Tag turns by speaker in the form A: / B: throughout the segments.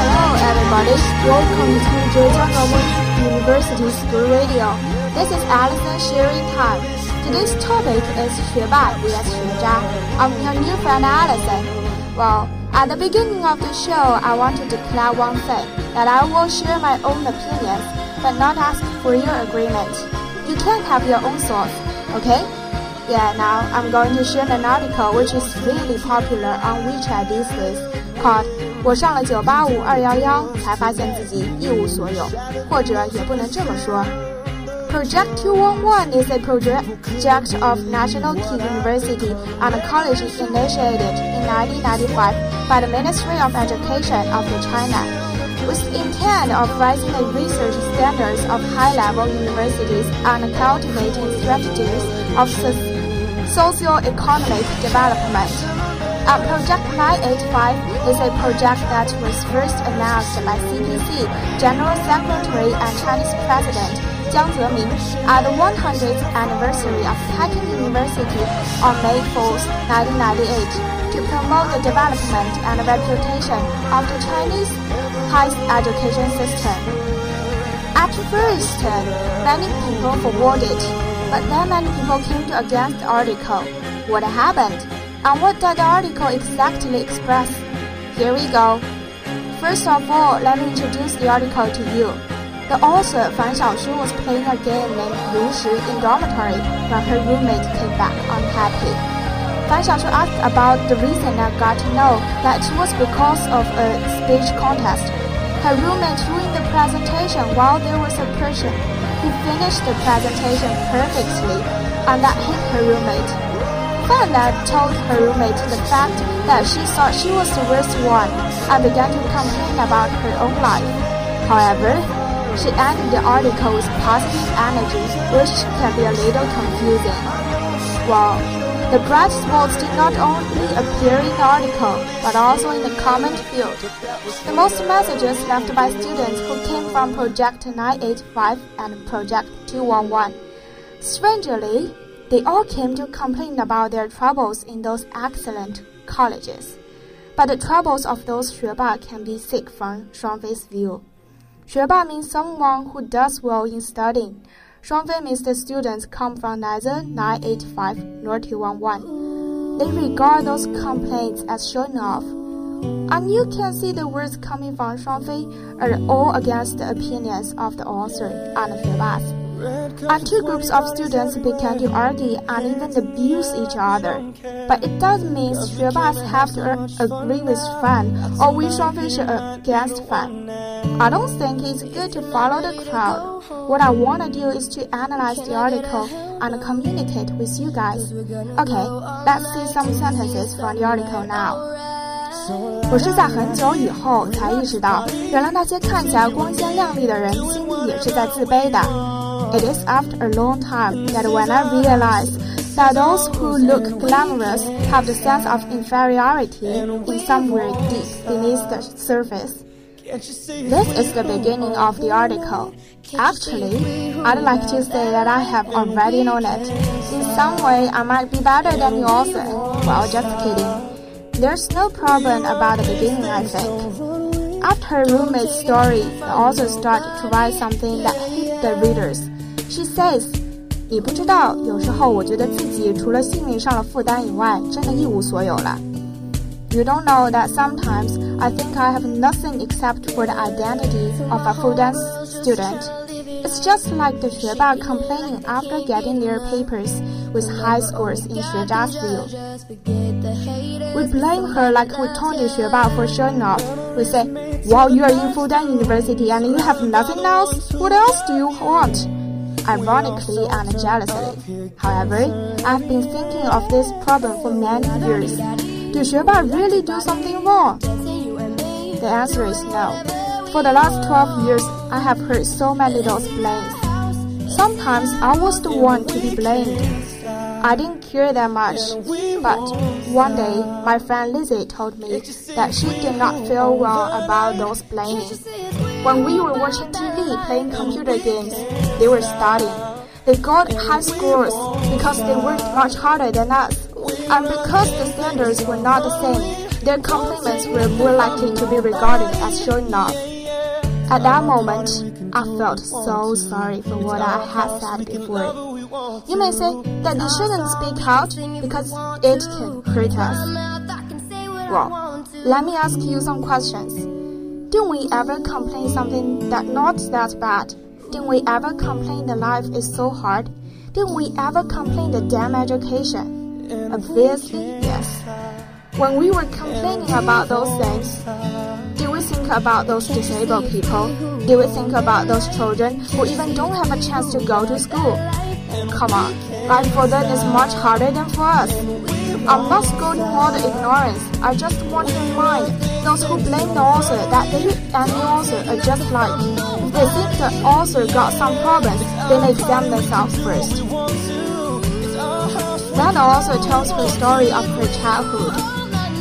A: Hello, everybody. Welcome to Zhejiang Normal University School Radio. This is Alison sharing time. Today's topic is 学霸 vs 学渣. I'm your new friend Alison. Well, at the beginning of the show, I want to declare one thing that I will share my own opinions, but not ask for your agreement. You can have your own thoughts, okay? Yeah, now I'm going to share an article which is really popular on WeChat these days called 我上了985 211才发现自己一无所有，或者也不能这么说。Project 211 is a project of National Key University and College initiated in 1995 by the Ministry of Education of China, with the intent of raising the research standards of high-level universities and cultivating strategies of socio-economic development. A Project 985 is a project that was first announced by CPC General Secretary and Chinese President Jiang Zemin at the 100th anniversary of Peking University on May 4, 1998, to promote the development and reputation of the Chinese higher education system. At first, many people forwarded but then many people came to against the article. What happened? And what did the article exactly express? Here we go. First of all, let me introduce the article to you. The author Fan Xiaoshu was playing a game named Lu Shi in dormitory when her roommate came back unhappy. Fan Xiaoshu asked about the reason and got to know that it was because of a speech contest. Her roommate ruined the presentation while there was a person who finished the presentation perfectly, and that hit her roommate. Fan told her roommate the fact that she thought she was the worst one and began to complain about her own life. However, she ended the article with positive energy, which can be a little confusing. Well, the bright spots did not only appear in the article, but also in the comment field. The most messages left by students who came from Project 985 and Project 211. Strangely, they all came to complain about their troubles in those excellent colleges. But the troubles of those 学霸 can be sick from Shuangfei's view. 学霸 means someone who does well in studying. Some famous students come from neither 985 nor 211. They regard those complaints as showing off. And you can see the words coming from Shuangfei are all against the opinions of the author and the Philbas. And two groups of students began to argue and even abuse each other. But it doesn't mean Xuebas have to agree with Fan or we Shuangfei should against Fan. I don't think it's good to follow the crowd. What I want to do is to analyze the article and communicate with you guys. Okay, let's see some sentences from the article now. 我是在很久以后才意识到，原来那些看起来光鲜亮丽的人，心里也是在自卑的。It is after a long time that when I realized that those who look glamorous have the sense of inferiority in somewhere deep beneath the surface. This is the beginning of the article. Actually, I'd like to say that I have already known it. In some way, I might be better than the author. Well, just kidding. There's no problem about the beginning, I think. After her roommate's story, the author started to write something that hit the readers. She says, 你不知道，有时候我觉得自己除了心灵上的负担以外，真的一无所有了。 you don't know that sometimes I think I have nothing except for the identity of a Fudan student. It's just like the Xueba complaining after getting their papers with high scores in Xuezha's view. We blame her like we told Xueba for showing off. We say, while you are in Fudan University and you have nothing else, what else do you want? Ironically and jealously. However, I've been thinking of this problem for many years 学霸 really do something wrong? The answer is no. For the last 12 years, I have heard so many those blames. Sometimes I was the one to be blamed. I didn't care that much, but one day my friend Lizzie told me that she did not feel well about those blames. When we were watching TV playing computer games, they were studying. They got high scores because they worked much harder than us. And because the standards were not the same, their compliments were more likely to be regarded as showing off. At that moment, I felt so sorry for what I had said before. You may say that you shouldn't speak out because it can hurt us. Well, let me ask you some questions. Didn't we ever complain something that not that bad? Didn't we ever complain the life is so hard? Didn't we ever complain the damn education? Obviously, yes. When we were complaining about those things, do we think about those disabled people? Do we think about those children who even don't have a chance to go to school? Come on, life for them is much harder than for us. I'm not scolding all the ignorance. I just want to remind those who blame the author that they and the author are just like. If they think the author got some problems, they may examine themselves first. Then also tells her story of her childhood.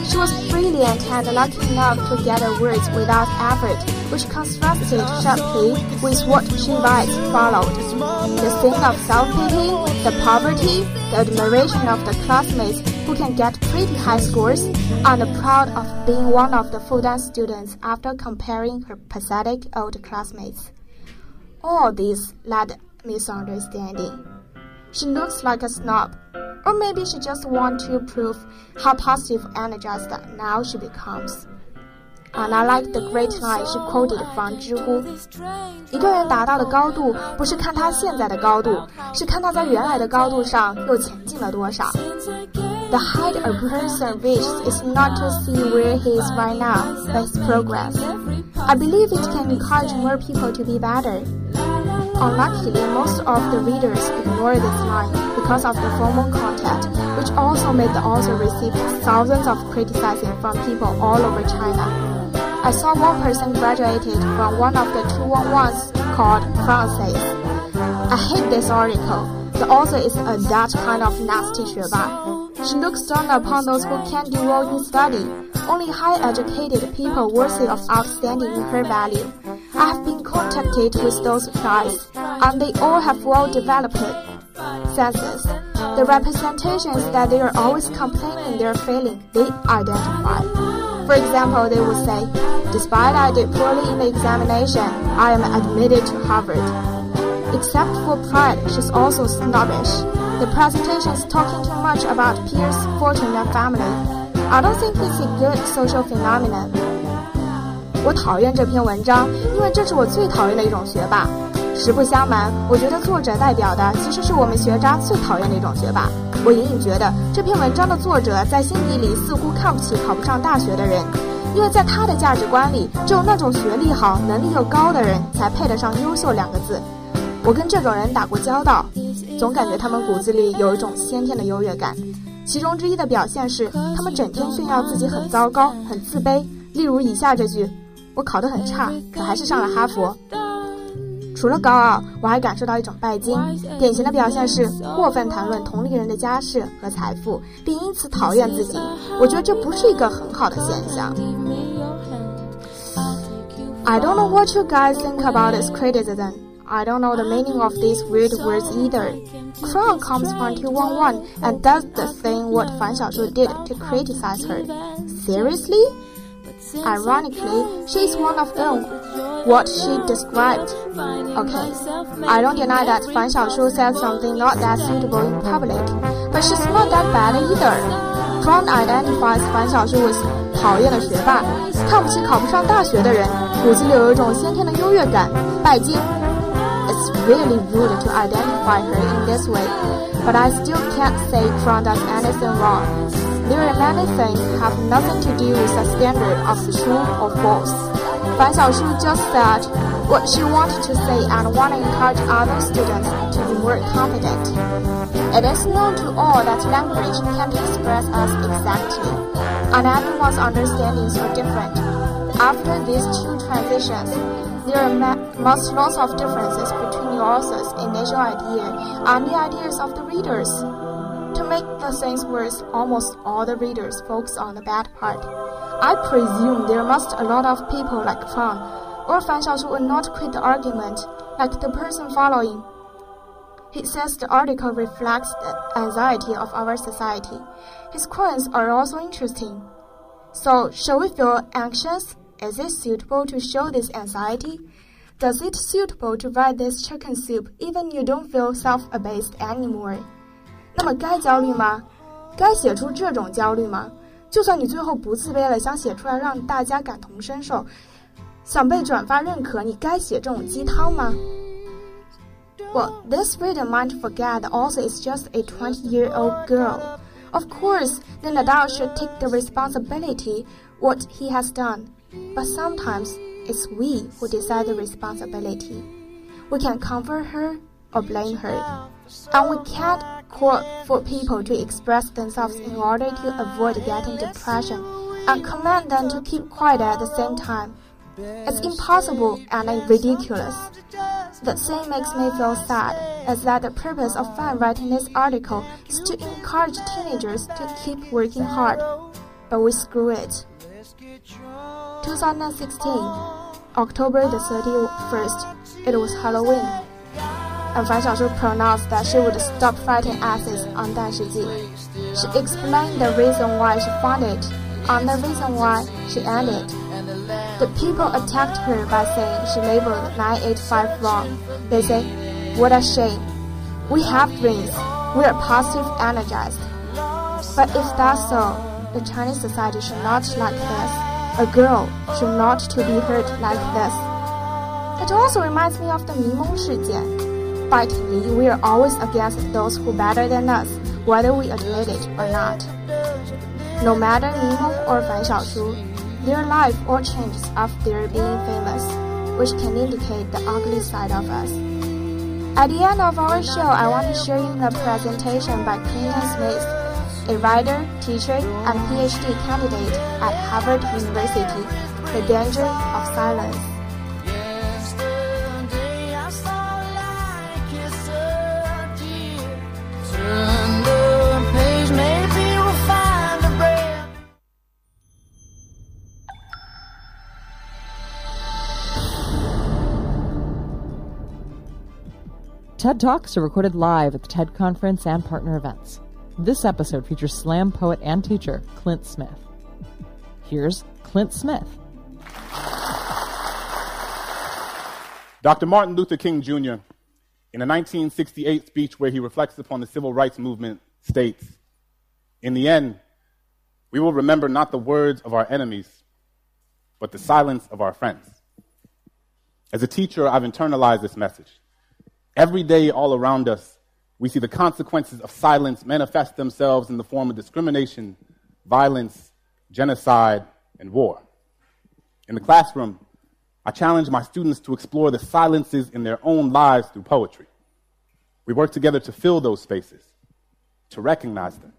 A: She was brilliant and lucky enough to gather words without effort, which contrasted sharply with what she writes followed. The scene of self-pity, the poverty, the admiration of the classmates who can get pretty high scores, and the proud of being one of the Fudan students after comparing her pathetic old classmates. All this led misunderstanding. She looks like a snob, or maybe she just wants to prove how positive energized now she becomes. And I like the great line she quoted from 知乎：一个人达到的高度，不是看他现在的高度，是看他在原来的高度上又前进了多少。The height a person reaches is not to see where he is right now, but his progress. I believe it can encourage more people to be better. Unluckily, most of the readers ignore this line because of the formal content, which also made the author receive thousands of criticism from people all over China. I saw one person graduated from one of the 211s called Francis. I hate this article. The author is a that kind of nasty. She looks down upon those who can't do well in study. Only high-educated people worthy of outstanding in her value. I have been contacted with those guys, and they all have well-developed senses. The representations that they are always complaining they're failing, they identify. For example, they would say, despite I did poorly in the examination, I am admitted to Harvard. Except for pride, she's also snobbish. The presentation is talking too much about peers, fortune, and family. I don't think it's a good social phenomenon. 我讨厌这篇文章，因为这是我最讨厌的一种学霸。实不相瞒，我觉得作者代表的其实是我们学渣最讨厌的一种学霸。我隐隐觉得这篇文章的作者在心底里似乎看不起考不上大学的人，因为在他的价值观里，只有那种学历好、能力又高的人才配得上“优秀”两个字。我跟这种人打过交道，总感觉他们骨子里有一种先天的优越感。其中之一的表现是，他们整天炫耀自己很糟糕、很自卑。例如以下这句。我考得很差，可还是上了哈佛。除了高傲，我还感受到一种拜金。典型的表现是过分谈论同龄人的家世和财富，并因此讨厌自己。我觉得这不是一个很好的现象。I don't know what you guys think about this criticism. I don't know the meaning of these weird words either. Crown comes from 211 and does the thing what Fan Xiaoshu did to criticize her. Seriously? Ironically, she is one of them. What she described. Okay, I don't deny that Fan Xiaoshu said something not that suitable in public, but she's not that bad either. Brown identifies Fan Xiaoshu with 讨厌的学霸，看不起考不上大学的人，骨子里有一种先天的优越感，拜金。It's really rude to identify her in this way, but I still can't say Brown does anything wrong. There are many things have nothing to do with the standard of true or false. Fan Xiaoshu just said what she wanted to say and want to encourage other students to be more confident. It is known to all that language can't express us exactly, and everyone's understandings are different. After these two transitions, there are lots of differences between the author's initial idea and the ideas of the readers. To make the things worse, almost all the readers focus on the bad part. I presume there must a lot of people like Fan or Fan Xiaoshu will not quit the argument, like the person following. He says the article reflects the anxiety of our society. His quotes are also interesting. So, shall we feel anxious? Is it suitable to show this anxiety? Does it suitable to write this chicken soup even you don't feel self-abased anymore? 那么该焦虑吗？该写出这种焦虑吗？就算你最后不自卑了，想写出来让大家感同身受，想被转发认可，你该写这种鸡汤吗？Well, this reader might forget that also is just a 20-year-old girl. Of course, then the adult should take the responsibility what he has done. But sometimes it's we who decide the responsibility. We can comfort her or blame her. And we can't for people to express themselves in order to avoid getting depression and command them to keep quiet at the same time. It's impossible and ridiculous. The thing makes me feel sad is that the purpose of fan writing this article is to encourage teenagers to keep working hard. But we screw it. 2016, October the 31st, it was Halloween. And Fan Xiaoshu pronounced that she would stop fighting asses on Dan Shiji. She explained the reason why she found it, and the reason why she ended. The people attacked her by saying she labeled 985 wrong. They say, what a shame. We have dreams. We are positive energized. But if that's so, the Chinese society should not like this. A girl should not to be hurt like this. It also reminds me of the Mimeng 事件. Bitingly, we are always against those who better than us, whether we admit it or not. No matter Nemo or Fan Xiaoshu, their life all changes after being famous, which can indicate the ugly side of us. At the end of our show, I want to share you the presentation by Clinton Smith, a writer, teacher, and PhD candidate at Harvard University, The Danger of Silence.
B: TED Talks are recorded live at the TED Conference and partner events. This episode features slam poet and teacher Clint Smith. Here's Clint Smith.
C: Dr. Martin Luther King Jr., in a 1968 speech where he reflects upon the civil rights movement, states In the end, we will remember not the words of our enemies, but the silence of our friends. As a teacher, I've internalized this message. Every day, all around us, we see the consequences of silence manifest themselves in the form of discrimination, violence, genocide, and war. In the classroom, I challenge my students to explore the silences in their own lives through poetry. We work together to fill those spaces, to recognize them,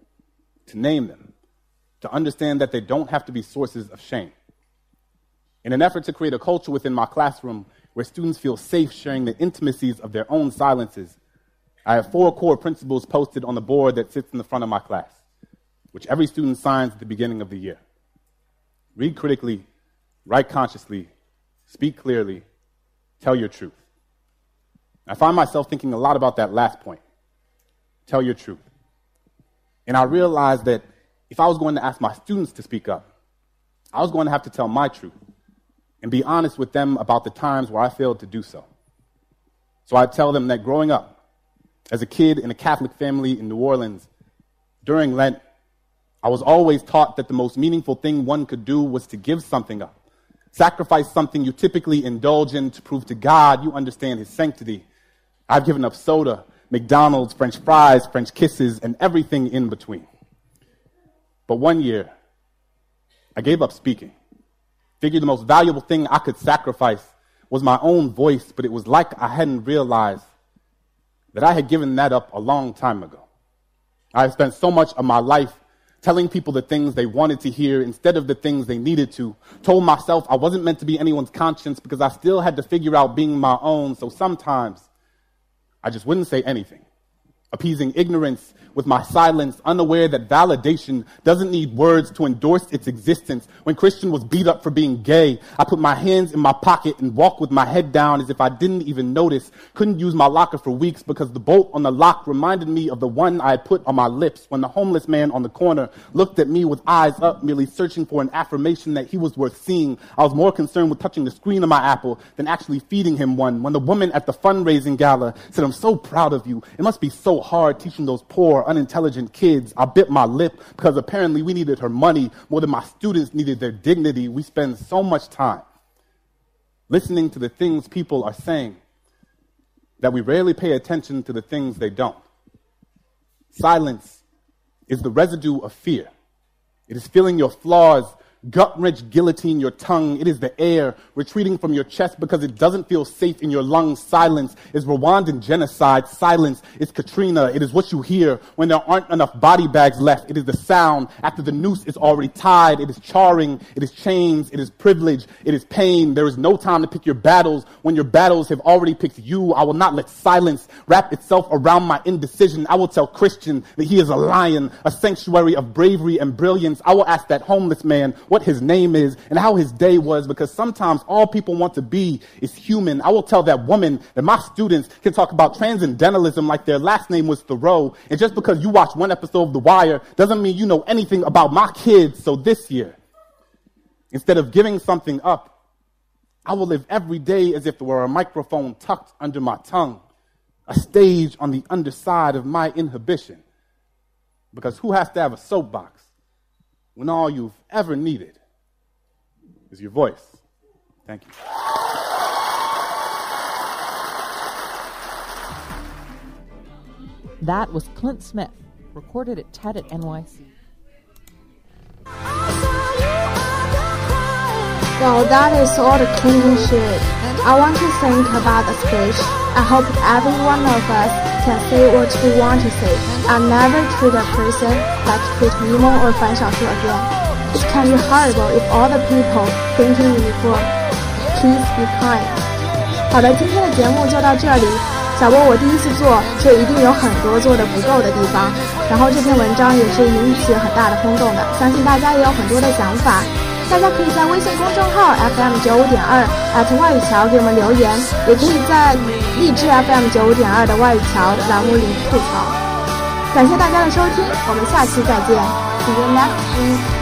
C: to name them, to understand that they don't have to be sources of shame. In an effort to create a culture within my classroom where students feel safe sharing the intimacies of their own silences, I have four core principles posted on the board that sits in the front of my class, which every student signs at the beginning of the year. Read critically, write consciously, speak clearly, tell your truth. I find myself thinking a lot about that last point tell your truth. And I realized that if I was going to ask my students to speak up, I was going to have to tell my truth and be honest with them about the times where I failed to do so. So I tell them that growing up, as a kid in a Catholic family in New Orleans, during Lent, I was always taught that the most meaningful thing one could do was to give something up. Sacrifice something you typically indulge in to prove to God you understand His sanctity. I've given up soda, McDonald's, French fries, French kisses, and everything in between. But one year, I gave up speaking figured the most valuable thing I could sacrifice was my own voice, but it was like I hadn't realized that I had given that up a long time ago. I had spent so much of my life telling people the things they wanted to hear instead of the things they needed to. Told myself I wasn't meant to be anyone's conscience because I still had to figure out being my own, so sometimes I just wouldn't say anything. appeasing ignorance with my silence, unaware that validation doesn't need words to endorse its existence. When Christian was beat up for being gay, I put my hands in my pocket and walked with my head down as if I didn't even notice. Couldn't use my locker for weeks because the bolt on the lock reminded me of the one I had put on my lips when the homeless man on the corner looked at me with eyes up, merely searching for an affirmation that he was worth seeing. I was more concerned with touching the screen of my Apple than actually feeding him one. When the woman at the fundraising gala said, I'm so proud of you. It must be so hard teaching those poor unintelligent kids. I bit my lip because apparently we needed her money more than my students needed their dignity. We spend so much time listening to the things people are saying that we rarely pay attention to the things they don't. Silence is the residue of fear. It is feeling your flaws gut wrench guillotine your tongue. It is the air retreating from your chest because it doesn't feel safe in your lungs. Silence is Rwandan genocide. Silence is Katrina. It is what you hear when there aren't enough body bags left. It is the sound after the noose is already tied. It is charring. It is chains. It is privilege. It is pain. There is no time to pick your battles when your battles have already picked you. I will not let silence wrap itself around my indecision. I will tell Christian that he is a lion, a sanctuary of bravery and brilliance. I will ask that homeless man what his name is, and how his day was, because sometimes all people want to be is human. I will tell that woman that my students can talk about transcendentalism like their last name was Thoreau, and just because you watch one episode of The Wire doesn't mean you know anything about my kids. So this year, instead of giving something up, I will live every day as if there were a microphone tucked under my tongue, a stage on the underside of my inhibition. Because who has to have a soapbox? When all you've ever needed is your voice. Thank you.
B: That was Clint Smith, recorded at TED at NYC.
A: Well, that is all the Clinton should. I want to think about the speech. I hope every one of us can say what we want to say. I'll never treat a person like treat Nemo or Fan Xiaoshu again. It can be horrible if all the people thinking we for peace be kind. 好的，今天的节目就到这里。小波我第一次做，却一定有很多做的不够的地方。然后这篇文章也是引起很大的轰动的，相信大家也有很多的想法。大家可以在微信公众号 FM 九五点二外语桥给我们留言，也可以在荔枝 FM 九五点二的外语桥栏目里吐槽。感谢大家的收听，我们下期再见，See you next week。